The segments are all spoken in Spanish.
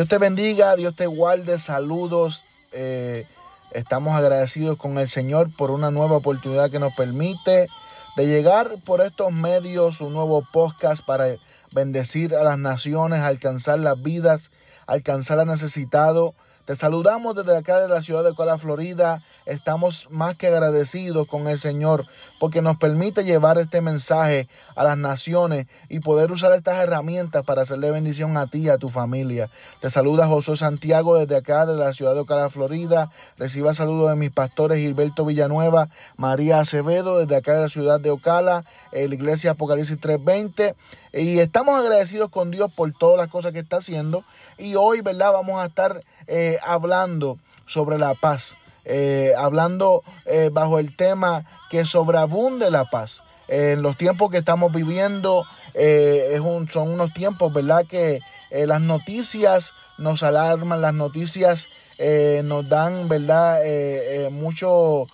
Dios te bendiga, Dios te guarde, saludos. Eh, estamos agradecidos con el Señor por una nueva oportunidad que nos permite de llegar por estos medios, un nuevo podcast para bendecir a las naciones, alcanzar las vidas, alcanzar al necesitado te saludamos desde acá de la ciudad de Ocala, Florida. Estamos más que agradecidos con el Señor porque nos permite llevar este mensaje a las naciones y poder usar estas herramientas para hacerle bendición a ti y a tu familia. Te saluda José Santiago desde acá de la ciudad de Ocala, Florida. Reciba saludos de mis pastores Gilberto Villanueva, María Acevedo desde acá de la ciudad de Ocala, eh, la iglesia Apocalipsis 320. Y estamos agradecidos con Dios por todas las cosas que está haciendo. Y hoy, ¿verdad? Vamos a estar eh, hablando sobre la paz. Eh, hablando eh, bajo el tema que sobreabunde la paz. en los tiempos que estamos viviendo es un, son unos tiempos, ¿verdad? Que las noticias nos alarman, las noticias nos dan, ¿verdad? mucho,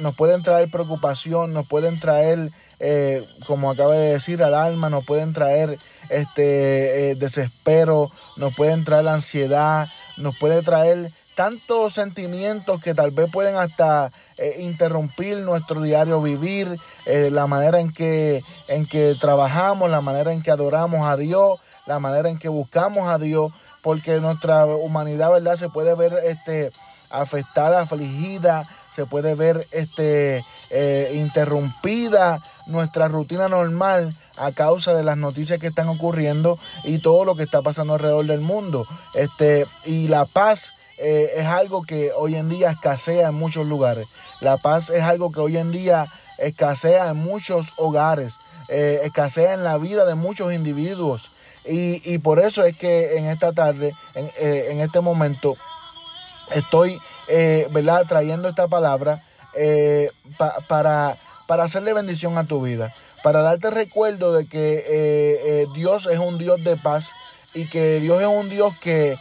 nos pueden traer preocupación, nos pueden traer eh, como acaba de decir, alarma, nos pueden traer este eh, desespero, nos pueden traer ansiedad, nos puede traer tantos sentimientos que tal vez pueden hasta eh, interrumpir nuestro diario vivir, la manera en que, en que trabajamos, la manera en que adoramos a Dios, la manera en que buscamos a Dios, porque nuestra humanidad, ¿verdad? Se puede ver este, afectada, afligida, se puede ver este, eh, interrumpida nuestra rutina normal a causa de las noticias que están ocurriendo y todo lo que está pasando alrededor del mundo. Este, y la paz eh, es algo que hoy en día escasea en muchos lugares. La paz es algo que hoy en día escasea en muchos hogares, eh, escasea en la vida de muchos individuos. Y, por eso es que en esta tarde, en, en este momento, estoy eh, ¿verdad? Trayendo esta palabra eh, para, para hacerle bendición a tu vida, para darte recuerdo de que eh, Dios es un Dios de paz y que Dios es un Dios que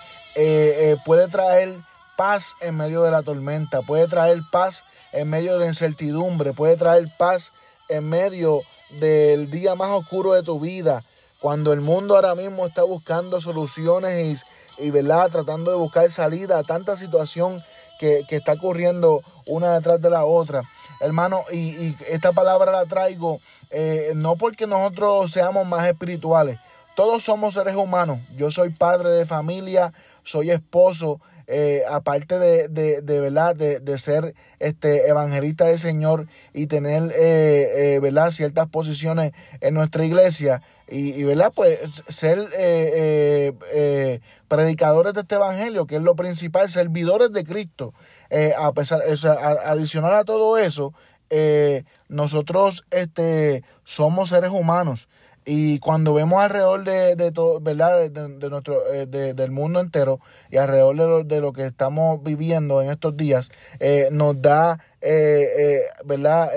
puede traer paz en medio de la tormenta, puede traer paz en medio de la incertidumbre, puede traer paz en medio del día más oscuro de tu vida, cuando el mundo ahora mismo está buscando soluciones y, y ¿verdad? tratando de buscar salida a tanta situación que, está ocurriendo una detrás de la otra. Hermano, y, esta palabra la traigo eh, no porque nosotros seamos más espirituales. Todos somos seres humanos. Yo soy padre de familia, soy esposo, eh, aparte de, de, verdad de, ser este evangelista del Señor y tener eh, verdad ciertas posiciones en nuestra iglesia y, verdad pues ser predicadores de este evangelio que es lo principal servidores de Cristo. A pesar adicional a todo eso nosotros este somos seres humanos y cuando vemos alrededor de, de todo, ¿verdad? De, nuestro, eh, del mundo entero y alrededor de lo, de lo, que estamos viviendo en estos días, eh, nos da, eh, ¿verdad?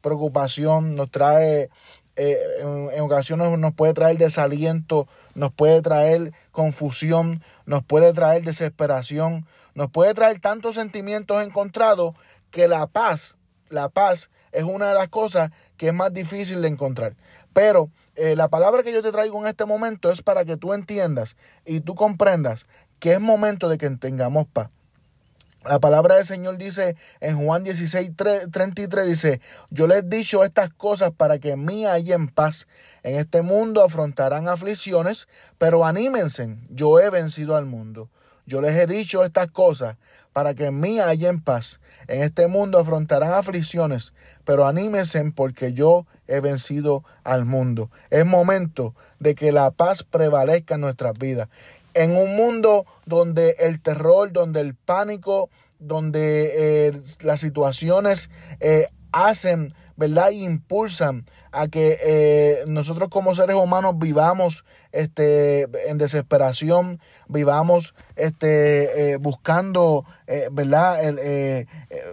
preocupación, nos trae, en, en, ocasiones nos puede traer desaliento, nos puede traer confusión, nos puede traer desesperación, nos puede traer tantos sentimientos encontrados que la paz, la paz es una de las cosas que es más difícil de encontrar. Pero eh, la palabra que yo te traigo en este momento es para que tú entiendas y tú comprendas que es momento de que tengamos paz. La palabra del Señor dice en Juan 16, 33, dice, yo les he dicho estas cosas para que en mí haya en paz. En este mundo afrontarán aflicciones, pero anímense, yo he vencido al mundo. Yo les he dicho estas cosas para que en mí haya en paz. En este mundo afrontarán aflicciones, pero anímense porque yo he vencido al mundo. Es momento de que la paz prevalezca en nuestras vidas. En un mundo donde el terror, donde el pánico, donde eh, las situaciones eh, hacen ¿verdad? Impulsan a que eh, nosotros como seres humanos vivamos este, en desesperación, vivamos este, eh, buscando eh, ¿verdad?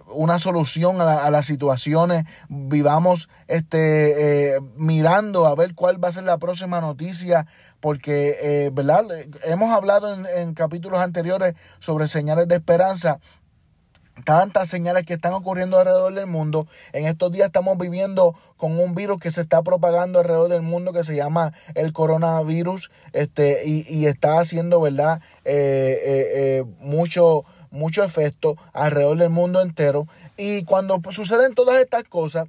una solución a, las situaciones, vivamos este, mirando a ver cuál va a ser la próxima noticia, porque ¿verdad? hemos hablado en capítulos anteriores sobre señales de esperanza tantas señales que están ocurriendo alrededor del mundo. En estos días estamos viviendo con un virus que se está propagando alrededor del mundo que se llama el coronavirus este, y, está haciendo, ¿verdad? Eh, eh, eh, mucho, mucho efecto alrededor del mundo entero. Y cuando suceden todas estas cosas,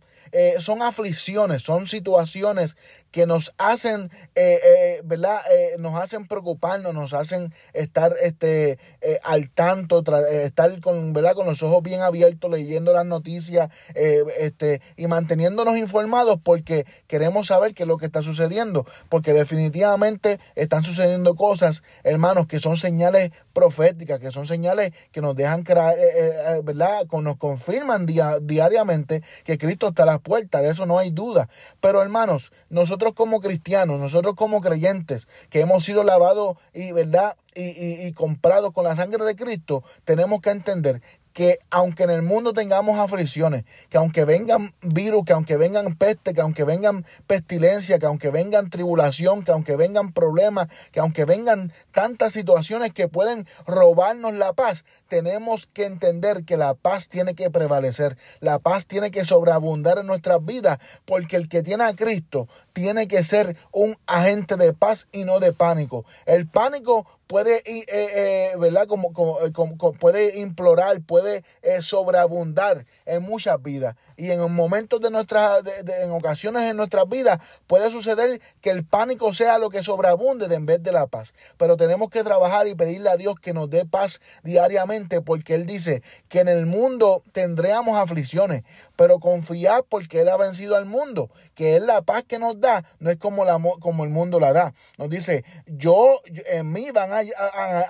son aflicciones, son situaciones que nos hacen, eh, eh, ¿verdad? Eh, nos hacen preocuparnos, nos hacen estar este, al tanto, estar con, ¿verdad? con los ojos bien abiertos, leyendo las noticias este, y manteniéndonos informados porque queremos saber qué es lo que está sucediendo, porque definitivamente están sucediendo cosas, hermanos, que son señales proféticas, que son señales que nos dejan creer, ¿verdad? Nos confirman diariamente que Cristo está a las puertas, de eso no hay duda. Pero hermanos, nosotros nosotros como cristianos, nosotros como creyentes, que hemos sido lavados y, ¿verdad? Y, y, y comprados con la sangre de Cristo, tenemos que entender que aunque en el mundo tengamos aflicciones, que aunque vengan virus, que aunque vengan peste, que aunque vengan pestilencia, que aunque vengan tribulación, que aunque vengan problemas, que aunque vengan tantas situaciones que pueden robarnos la paz, tenemos que entender que la paz tiene que prevalecer, la paz tiene que sobreabundar en nuestras vidas, porque el que tiene a Cristo tiene que ser un agente de paz y no de pánico. El pánico puede, eh, eh, ¿verdad? Eh, como, puede implorar, puede sobreabundar en muchas vidas. Y en momentos de nuestras, en ocasiones en nuestras vidas, puede suceder que el pánico sea lo que sobreabunde en vez de la paz. Pero tenemos que trabajar y pedirle a Dios que nos dé paz diariamente, porque Él dice que en el mundo tendríamos aflicciones, pero confiar porque Él ha vencido al mundo, que es la paz que nos da, no es como, la, como el mundo la da. Nos dice, yo, en mí van a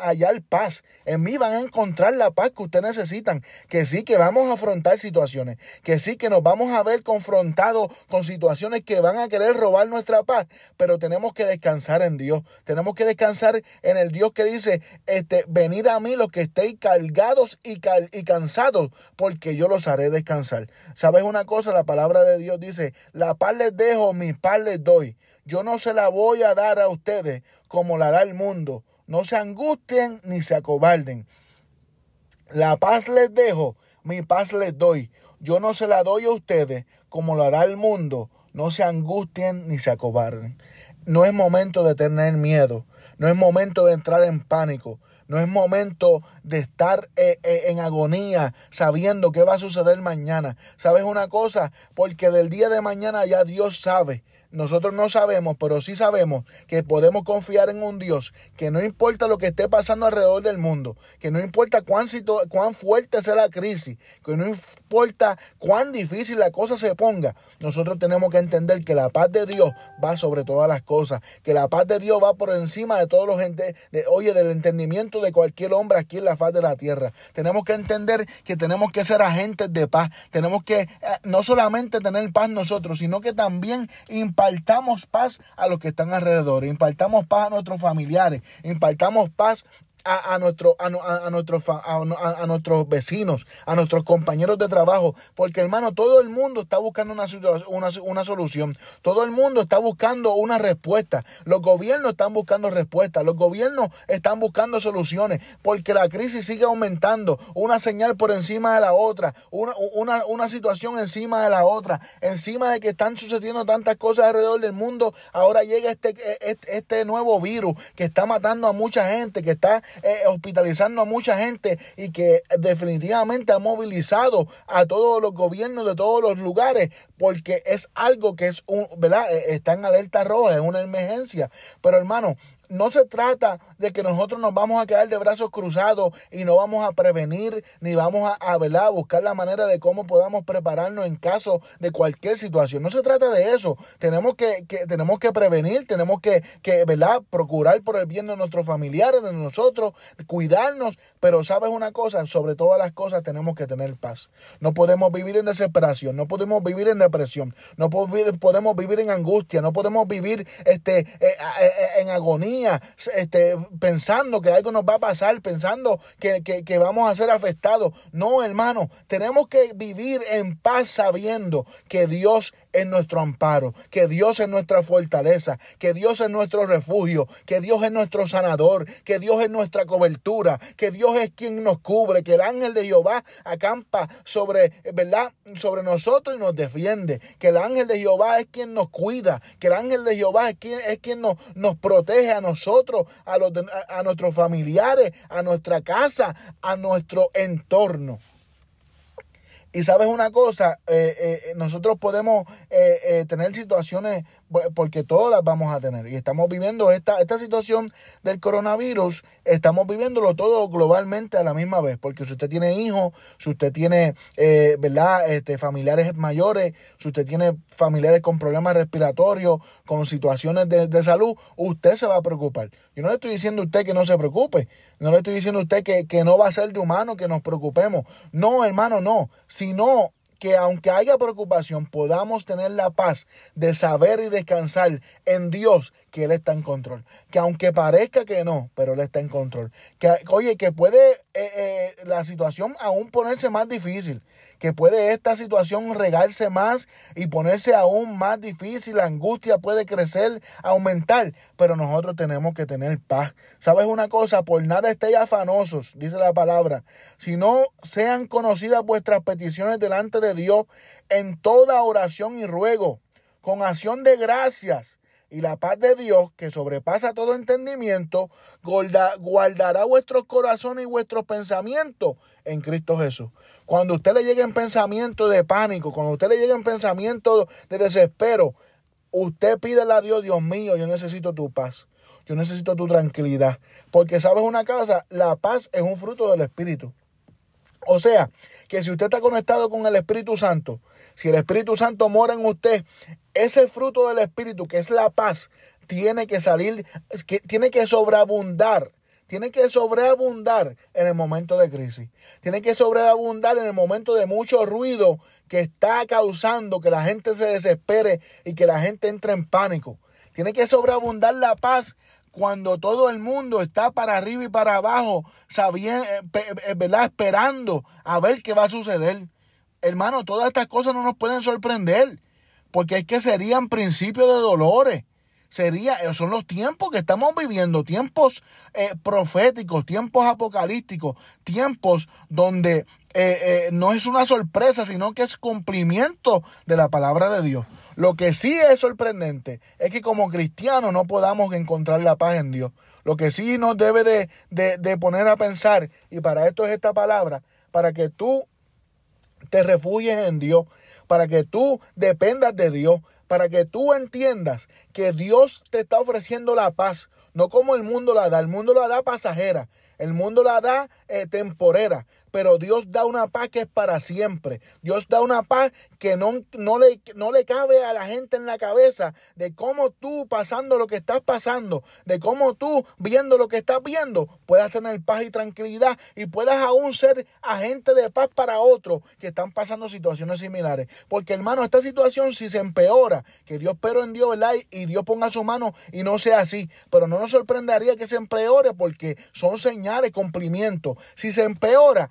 hallar paz. En mí van a encontrar la paz que ustedes necesitan. Que sí, que vamos a afrontar situaciones. Que sí, que nos vamos a ver confrontados con situaciones que van a querer robar nuestra paz. Pero tenemos que descansar en Dios. Tenemos que descansar en el Dios que dice, este, venir a mí los que estéis cargados y, y cansados, porque yo los haré descansar. ¿Sabes una cosa? La palabra de Dios dice, la paz les dejo, mi paz les doy. Yo no se la voy a dar a ustedes como la da el mundo. No se angustien ni se acobarden. La paz les dejo, mi paz les doy. Yo no se la doy a ustedes como la da el mundo. No se angustien ni se acobarden. No es momento de tener miedo. No es momento de entrar en pánico. No es momento de estar eh, eh, en agonía sabiendo qué va a suceder mañana. ¿Sabes una cosa? Porque del día de mañana ya Dios sabe. Nosotros no sabemos, pero sí sabemos que podemos confiar en un Dios que no importa lo que esté pasando alrededor del mundo, que no importa cuán, cuán fuerte sea la crisis, que no importa cuán difícil la cosa se ponga, nosotros tenemos que entender que la paz de Dios va sobre todas las cosas, que la paz de Dios va por encima de todos los gente, de, oye, del entendimiento de cualquier hombre aquí en la de la tierra. Tenemos que entender que tenemos que ser agentes de paz, tenemos que eh, no solamente tener paz nosotros, sino que también impartamos paz a los que están alrededor, impartamos paz a nuestros familiares, impartamos paz a, nuestro, a, a, nuestros, a, nuestros vecinos, a nuestros compañeros de trabajo, porque hermano, todo el mundo está buscando una, una, una solución, todo el mundo está buscando una respuesta, los gobiernos están buscando respuestas, los gobiernos están buscando soluciones, porque la crisis sigue aumentando, una señal por encima de la otra, una, una, una situación encima de la otra, encima de que están sucediendo tantas cosas alrededor del mundo, ahora llega este, este, este nuevo virus que está matando a mucha gente, que está eh, hospitalizando a mucha gente y que definitivamente ha movilizado a todos los gobiernos de todos los lugares porque es algo que es un, ¿verdad? Eh, está en alerta roja, es una emergencia. Pero hermano, no se trata de que nosotros nos vamos a quedar de brazos cruzados y no vamos a prevenir ni vamos a, a, buscar la manera de cómo podamos prepararnos en caso de cualquier situación. No se trata de eso. Tenemos que, tenemos que prevenir, tenemos que, que procurar por el bien de nuestros familiares, de nosotros, cuidarnos. Pero sabes una cosa, sobre todas las cosas tenemos que tener paz. No podemos vivir en desesperación, no podemos vivir en depresión, no podemos vivir en angustia, no podemos vivir este, eh, eh, eh, en agonía, este, pensando que algo nos va a pasar, pensando que, que vamos a ser afectados. No, hermano, tenemos que vivir en paz sabiendo que Dios es nuestro amparo, que Dios es nuestra fortaleza, que Dios es nuestro refugio, que Dios es nuestro sanador, que Dios es nuestra cobertura, que Dios es quien nos cubre, que el ángel de Jehová acampa sobre, ¿verdad? sobre nosotros y nos defiende, que el ángel de Jehová es quien nos cuida, que el ángel de Jehová es quien, es quien nos, protege a nosotros, a, los, a nuestros familiares, a nuestra casa, a nuestro entorno. Y sabes una cosa, eh, eh, nosotros podemos eh, tener situaciones porque todas las vamos a tener. Y estamos viviendo esta, esta situación del coronavirus, estamos viviéndolo todo globalmente a la misma vez, porque si usted tiene hijos, si usted tiene, eh, ¿verdad?, este, familiares mayores, si usted tiene familiares con problemas respiratorios, con situaciones de, salud, usted se va a preocupar. Yo no le estoy diciendo a usted que no se preocupe, no le estoy diciendo a usted que, que no va a ser de humano que nos preocupemos. No, hermano, no, sino que aunque haya preocupación, podamos tener la paz de saber y descansar en Dios que Él está en control. Que aunque parezca que no, pero Él está en control. Que, oye, que puede eh, eh, la situación aún ponerse más difícil. Que puede esta situación regarse más y ponerse aún más difícil. La angustia puede crecer, aumentar. Pero nosotros tenemos que tener paz. ¿Sabes una cosa? Por nada estéis afanosos, dice la palabra. Si no sean conocidas vuestras peticiones delante de Dios en toda oración y ruego, con acción de gracias y la paz de Dios, que sobrepasa todo entendimiento, guardará vuestros corazones y vuestros pensamientos en Cristo Jesús. Cuando usted le llegue en pensamiento de pánico, cuando usted le llegue en pensamiento de desespero, usted pídele a Dios, Dios mío, yo necesito tu paz. Yo necesito tu tranquilidad. Porque sabes una cosa, la paz es un fruto del Espíritu. O sea, que si usted está conectado con el Espíritu Santo, si el Espíritu Santo mora en usted, ese fruto del Espíritu, que es la paz, tiene que salir, tiene que sobreabundar. Tiene que sobreabundar en el momento de crisis. Tiene que sobreabundar en el momento de mucho ruido que está causando que la gente se desespere y que la gente entre en pánico. Tiene que sobreabundar la paz cuando todo el mundo está para arriba y para abajo, sabiendo, eh, eh, ¿verdad? esperando a ver qué va a suceder. Hermano, todas estas cosas no nos pueden sorprender porque es que serían principios de dolores. Sería, eh, son los tiempos que estamos viviendo, tiempos proféticos, tiempos apocalípticos, tiempos donde eh, no es una sorpresa, sino que es cumplimiento de la palabra de Dios. Lo que sí es sorprendente es que como cristianos no podamos encontrar la paz en Dios. Lo que sí nos debe de, de poner a pensar, y para esto es esta palabra, para que tú te refugies en Dios, para que tú dependas de Dios, para que tú entiendas que Dios te está ofreciendo la paz, no como el mundo la da, el mundo la da pasajera, el mundo la da eh, temporera, pero Dios da una paz que es para siempre. Dios da una paz que no, no, le, no le cabe a la gente en la cabeza de cómo tú pasando lo que estás pasando, de cómo tú viendo lo que estás viendo, puedas tener paz y tranquilidad y puedas aún ser agente de paz para otros que están pasando situaciones similares. Porque hermano, esta situación si se empeora, que Dios pero en Dios, ¿verdad? Y Dios ponga su mano y no sea así. Pero no nos sorprendería que se empeore porque son señales, cumplimientos. Si se empeora,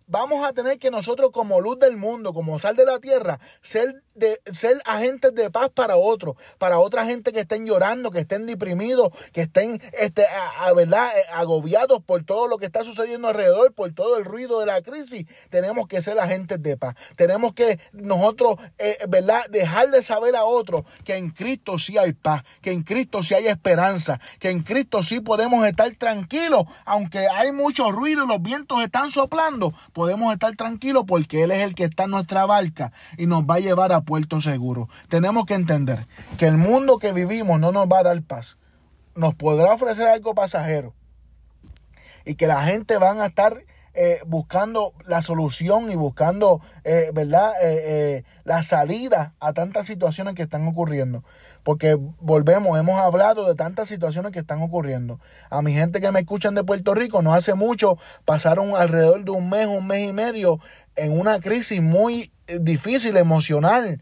vamos a tener que nosotros como luz del mundo, como sal de la tierra, ser, de, ser agentes de paz para otros, para otra gente que estén llorando, que estén deprimidos, que estén este, a, ¿verdad? Eh, agobiados por todo lo que está sucediendo alrededor, por todo el ruido de la crisis. Tenemos que ser agentes de paz. Tenemos que nosotros, eh, ¿verdad? Dejar de saber a otros que en Cristo sí hay paz, que en Cristo sí hay esperanza, que en Cristo sí podemos estar tranquilos, aunque hay mucho ruido y los vientos están soplando podemos estar tranquilos porque Él es el que está en nuestra barca y nos va a llevar a puerto seguro. Tenemos que entender que el mundo que vivimos no nos va a dar paz. nos podrá ofrecer algo pasajero y que la gente van a estar eh, buscando la solución y buscando, eh, ¿verdad?, eh, la salida a tantas situaciones que están ocurriendo. Porque volvemos, hemos hablado de tantas situaciones que están ocurriendo. A mi gente que me escuchan de Puerto Rico, no hace mucho, pasaron alrededor de un mes, un mes y medio en una crisis muy difícil, emocional.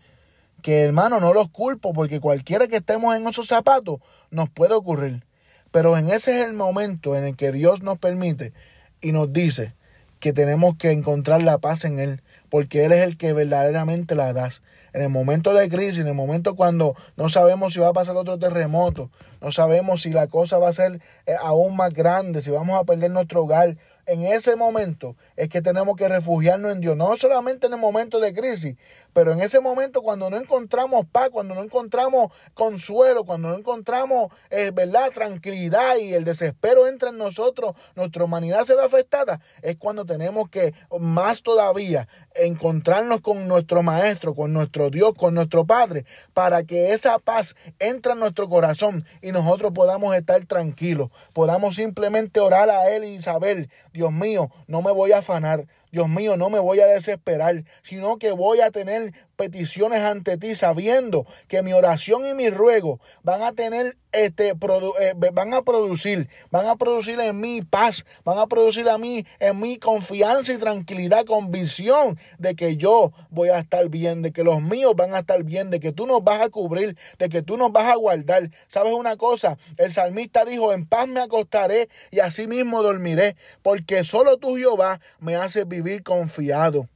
Que hermano, no los culpo, porque cualquiera que estemos en esos zapatos nos puede ocurrir. Pero en ese es el momento en el que Dios nos permite y nos dice, que tenemos que encontrar la paz en Él, porque Él es el que verdaderamente la da. En el momento de crisis, en el momento cuando no sabemos si va a pasar otro terremoto, no sabemos si la cosa va a ser eh, aún más grande, si vamos a perder nuestro hogar en ese momento es que tenemos que refugiarnos en Dios. No solamente en el momento de crisis, pero en ese momento cuando no encontramos paz, cuando no encontramos consuelo, cuando no encontramos, eh, ¿verdad?, tranquilidad y el desespero entra en nosotros, nuestra humanidad se ve afectada, es cuando tenemos que más todavía encontrarnos con nuestro Maestro, con nuestro Dios, con nuestro Padre, para que esa paz entre en nuestro corazón y nosotros podamos estar tranquilos, podamos simplemente orar a Él y saber, Dios mío, no me voy a afanar. Dios mío, no me voy a desesperar, sino que voy a tener peticiones ante ti sabiendo que mi oración y mi ruego van a tener este eh, van a producir, van a producir en mí paz, van a producir a mí en mí confianza y tranquilidad, convicción de que yo voy a estar bien, de que los míos van a estar bien, de que tú nos vas a cubrir, de que tú nos vas a guardar. ¿Sabes una cosa? El salmista dijo, "En paz me acostaré y así mismo dormiré, porque solo tú Jehová me haces vivir confiado."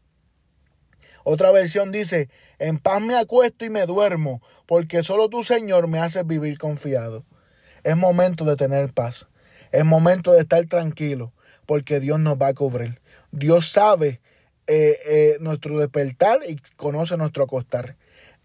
Otra versión dice, en paz me acuesto y me duermo, porque solo tu Señor me hace vivir confiado. Es momento de tener paz. Es momento de estar tranquilo, porque Dios nos va a cubrir. Dios sabe eh, eh, nuestro despertar y conoce nuestro acostar.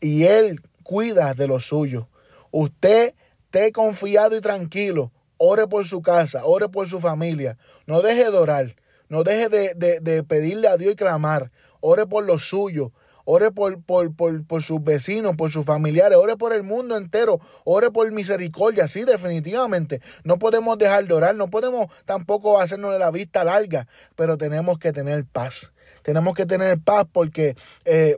Y Él cuida de lo suyo. Usted esté confiado y tranquilo. Ore por su casa, ore por su familia. No deje de orar. No deje de, de pedirle a Dios y clamar. Ore por los suyos, ore por, por, por, sus vecinos, por sus familiares, ore por el mundo entero, ore por misericordia, sí, definitivamente. No podemos dejar de orar, no podemos tampoco hacernos de la vista larga, pero tenemos que tener paz. Tenemos que tener paz porque... Eh,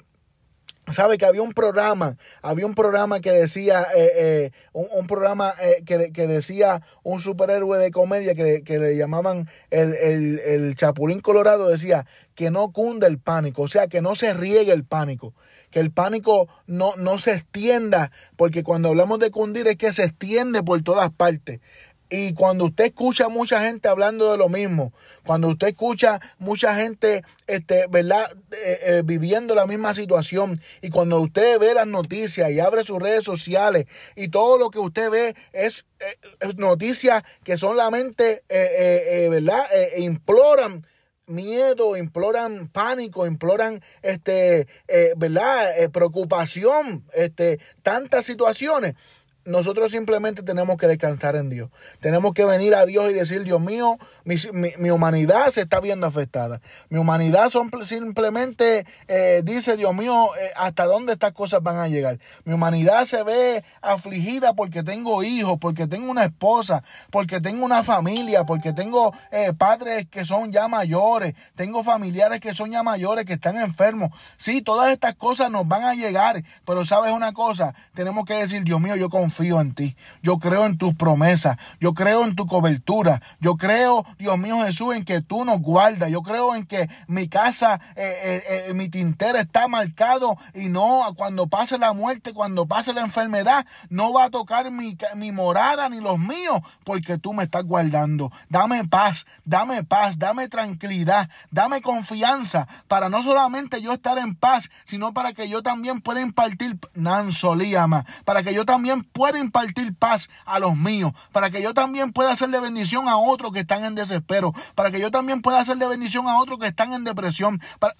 sabe que había un programa, había un programa que decía, eh, eh, un, programa eh, que, decía un superhéroe de comedia que, le llamaban el, el, Chapulín Colorado, decía que no cunde el pánico, o sea, que no se riegue el pánico, que el pánico no, no se extienda, porque cuando hablamos de cundir es que se extiende por todas partes. Y cuando usted escucha mucha gente hablando de lo mismo, cuando usted escucha mucha gente, este, ¿verdad?, eh, eh, viviendo la misma situación, y cuando usted ve las noticias y abre sus redes sociales, y todo lo que usted ve es, eh, noticias que solamente, ¿verdad?, imploran miedo, imploran pánico, imploran este, ¿verdad? preocupación, este, tantas situaciones nosotros simplemente tenemos que descansar en Dios. Tenemos que venir a Dios y decir, Dios mío, mi, humanidad se está viendo afectada. Mi humanidad son, simplemente eh, dice, Dios mío, eh, ¿hasta dónde estas cosas van a llegar? Mi humanidad se ve afligida porque tengo hijos, porque tengo una esposa, porque tengo una familia, porque tengo eh, padres que son ya mayores, tengo familiares que son ya mayores, que están enfermos. Sí, todas estas cosas nos van a llegar, pero sabes una cosa, tenemos que decir, Dios mío, yo confío confío en ti. Yo creo en tus promesas. Yo creo en tu cobertura. Yo creo, Dios mío Jesús, en que tú nos guardas. Yo creo en que mi casa, eh, eh, eh, mi tintero está marcado y no cuando pase la muerte, cuando pase la enfermedad, no va a tocar mi, mi morada ni los míos porque tú me estás guardando. Dame paz, dame paz, dame tranquilidad, dame confianza para no solamente yo estar en paz, sino para que yo también pueda impartir Nansolíama, para que yo también pueda pueda impartir paz a los míos, para que yo también pueda hacerle bendición a otros que están en desespero, para que yo también pueda hacerle bendición a otros que están en depresión, para,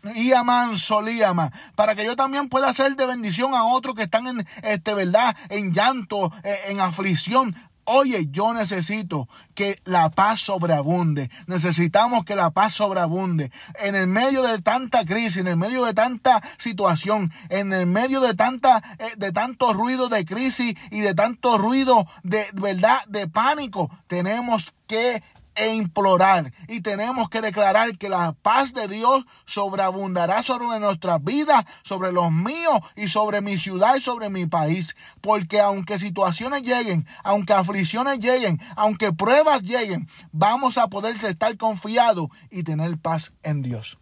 para que yo también pueda hacer de bendición a otros que están en este verdad, en llanto, eh, en aflicción, Oye, yo necesito que la paz sobreabunde. Necesitamos que la paz sobreabunde. En el medio de tanta crisis, en el medio de tanta situación, en el medio de tanta eh, de tanto ruido de crisis y de tanto ruido de verdad de pánico, tenemos que e implorar y tenemos que declarar que la paz de Dios sobreabundará sobre nuestras vidas, sobre los míos y sobre mi ciudad y sobre mi país. Porque aunque situaciones lleguen, aunque aflicciones lleguen, aunque pruebas lleguen, vamos a poder estar confiados y tener paz en Dios.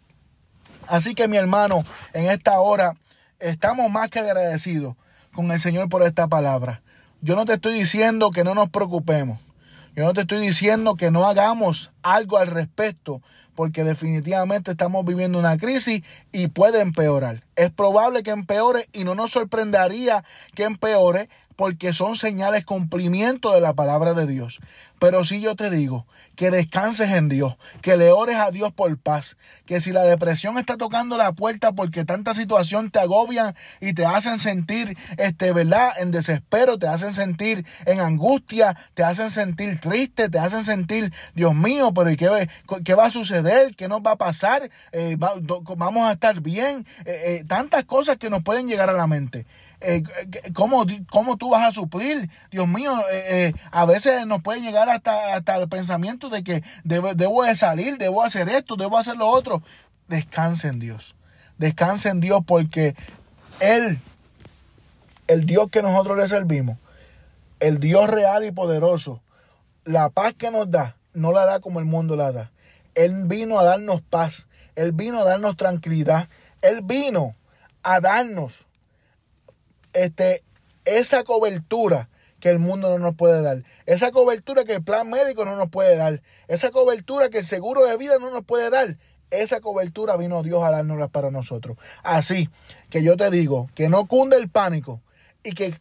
Así que mi hermano, en esta hora estamos más que agradecidos con el Señor por esta palabra. Yo no te estoy diciendo que no nos preocupemos. Yo no te estoy diciendo que no hagamos algo al respecto, porque definitivamente estamos viviendo una crisis y puede empeorar. Es probable que empeore y no nos sorprendería que empeore porque son señales cumplimiento de la palabra de Dios. Pero si yo te digo que descanses en Dios, que le ores a Dios por paz, que si la depresión está tocando la puerta porque tanta situación te agobian y te hacen sentir, este, ¿verdad? En desespero, te hacen sentir en angustia, te hacen sentir triste, te hacen sentir, Dios mío, pero ¿qué, qué va a suceder? ¿Qué nos va a pasar? Eh, ¿Vamos a estar bien? Eh, eh, tantas cosas que nos pueden llegar a la mente. Eh, ¿cómo, ¿cómo, tú vas a suplir? Dios mío, eh, eh, a veces nos puede llegar hasta, hasta el pensamiento de que debo, debo, de salir, debo hacer esto, debo hacer lo otro. Descanse en Dios. Descanse en Dios porque Él, el Dios que nosotros le servimos, el Dios real y poderoso, la paz que nos da, no la da como el mundo la da. Él vino a darnos paz. Él vino a darnos tranquilidad. Él vino a darnos este, esa cobertura que el mundo no nos puede dar, esa cobertura que el plan médico no nos puede dar, esa cobertura que el seguro de vida no nos puede dar, esa cobertura vino Dios a dárnosla para nosotros. Así que yo te digo, que no cunde el pánico, y que,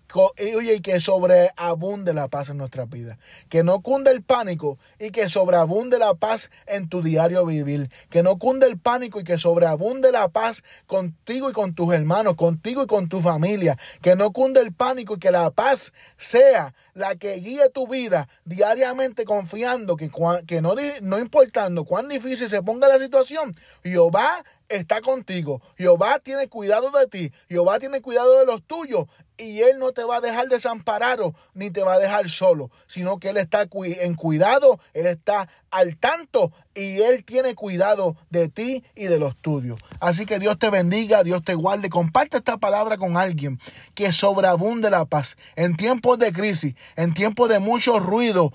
oye, y que sobreabunde la paz en nuestra vida. Que no cunde el pánico y que sobreabunde la paz en tu diario vivir. Que no cunde el pánico y que sobreabunde la paz contigo y con tus hermanos, contigo y con tu familia. Que no cunde el pánico y que la paz sea la que guíe tu vida diariamente confiando que, que no, no importando cuán difícil se ponga la situación, Jehová está contigo. Jehová tiene cuidado de ti. Jehová tiene cuidado de los tuyos. Y Él no te va a dejar desamparado ni te va a dejar solo, sino que Él está en cuidado, Él está al tanto y Él tiene cuidado de ti y de los tuyos. Así que Dios te bendiga, Dios te guarde. Comparte esta palabra con alguien que sobreabunde la paz. En tiempos de crisis, en tiempos de mucho ruido,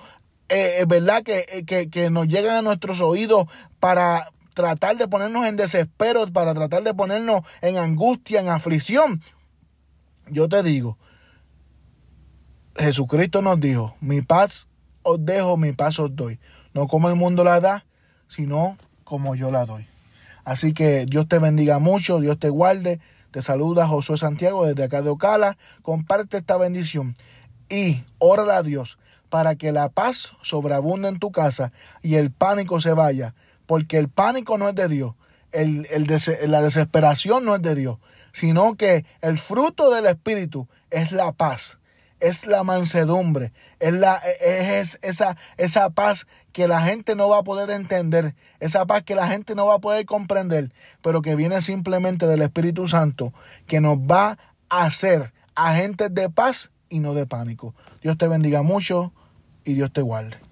eh, es verdad que, eh, que, que nos llegan a nuestros oídos para tratar de ponernos en desespero, para tratar de ponernos en angustia, en aflicción. Yo te digo, Jesucristo nos dijo, mi paz os dejo, mi paz os doy. No como el mundo la da, sino como yo la doy. Así que Dios te bendiga mucho, Dios te guarde. Te saluda Josué Santiago desde acá de Ocala. Comparte esta bendición y ora a Dios para que la paz sobreabunde en tu casa y el pánico se vaya porque el pánico no es de Dios, el, la desesperación no es de Dios, sino que el fruto del Espíritu es la paz, es la mansedumbre, es, la, es esa, esa paz que la gente no va a poder entender, esa paz que la gente no va a poder comprender, pero que viene simplemente del Espíritu Santo, que nos va a hacer agentes de paz y no de pánico. Dios te bendiga mucho y Dios te guarde.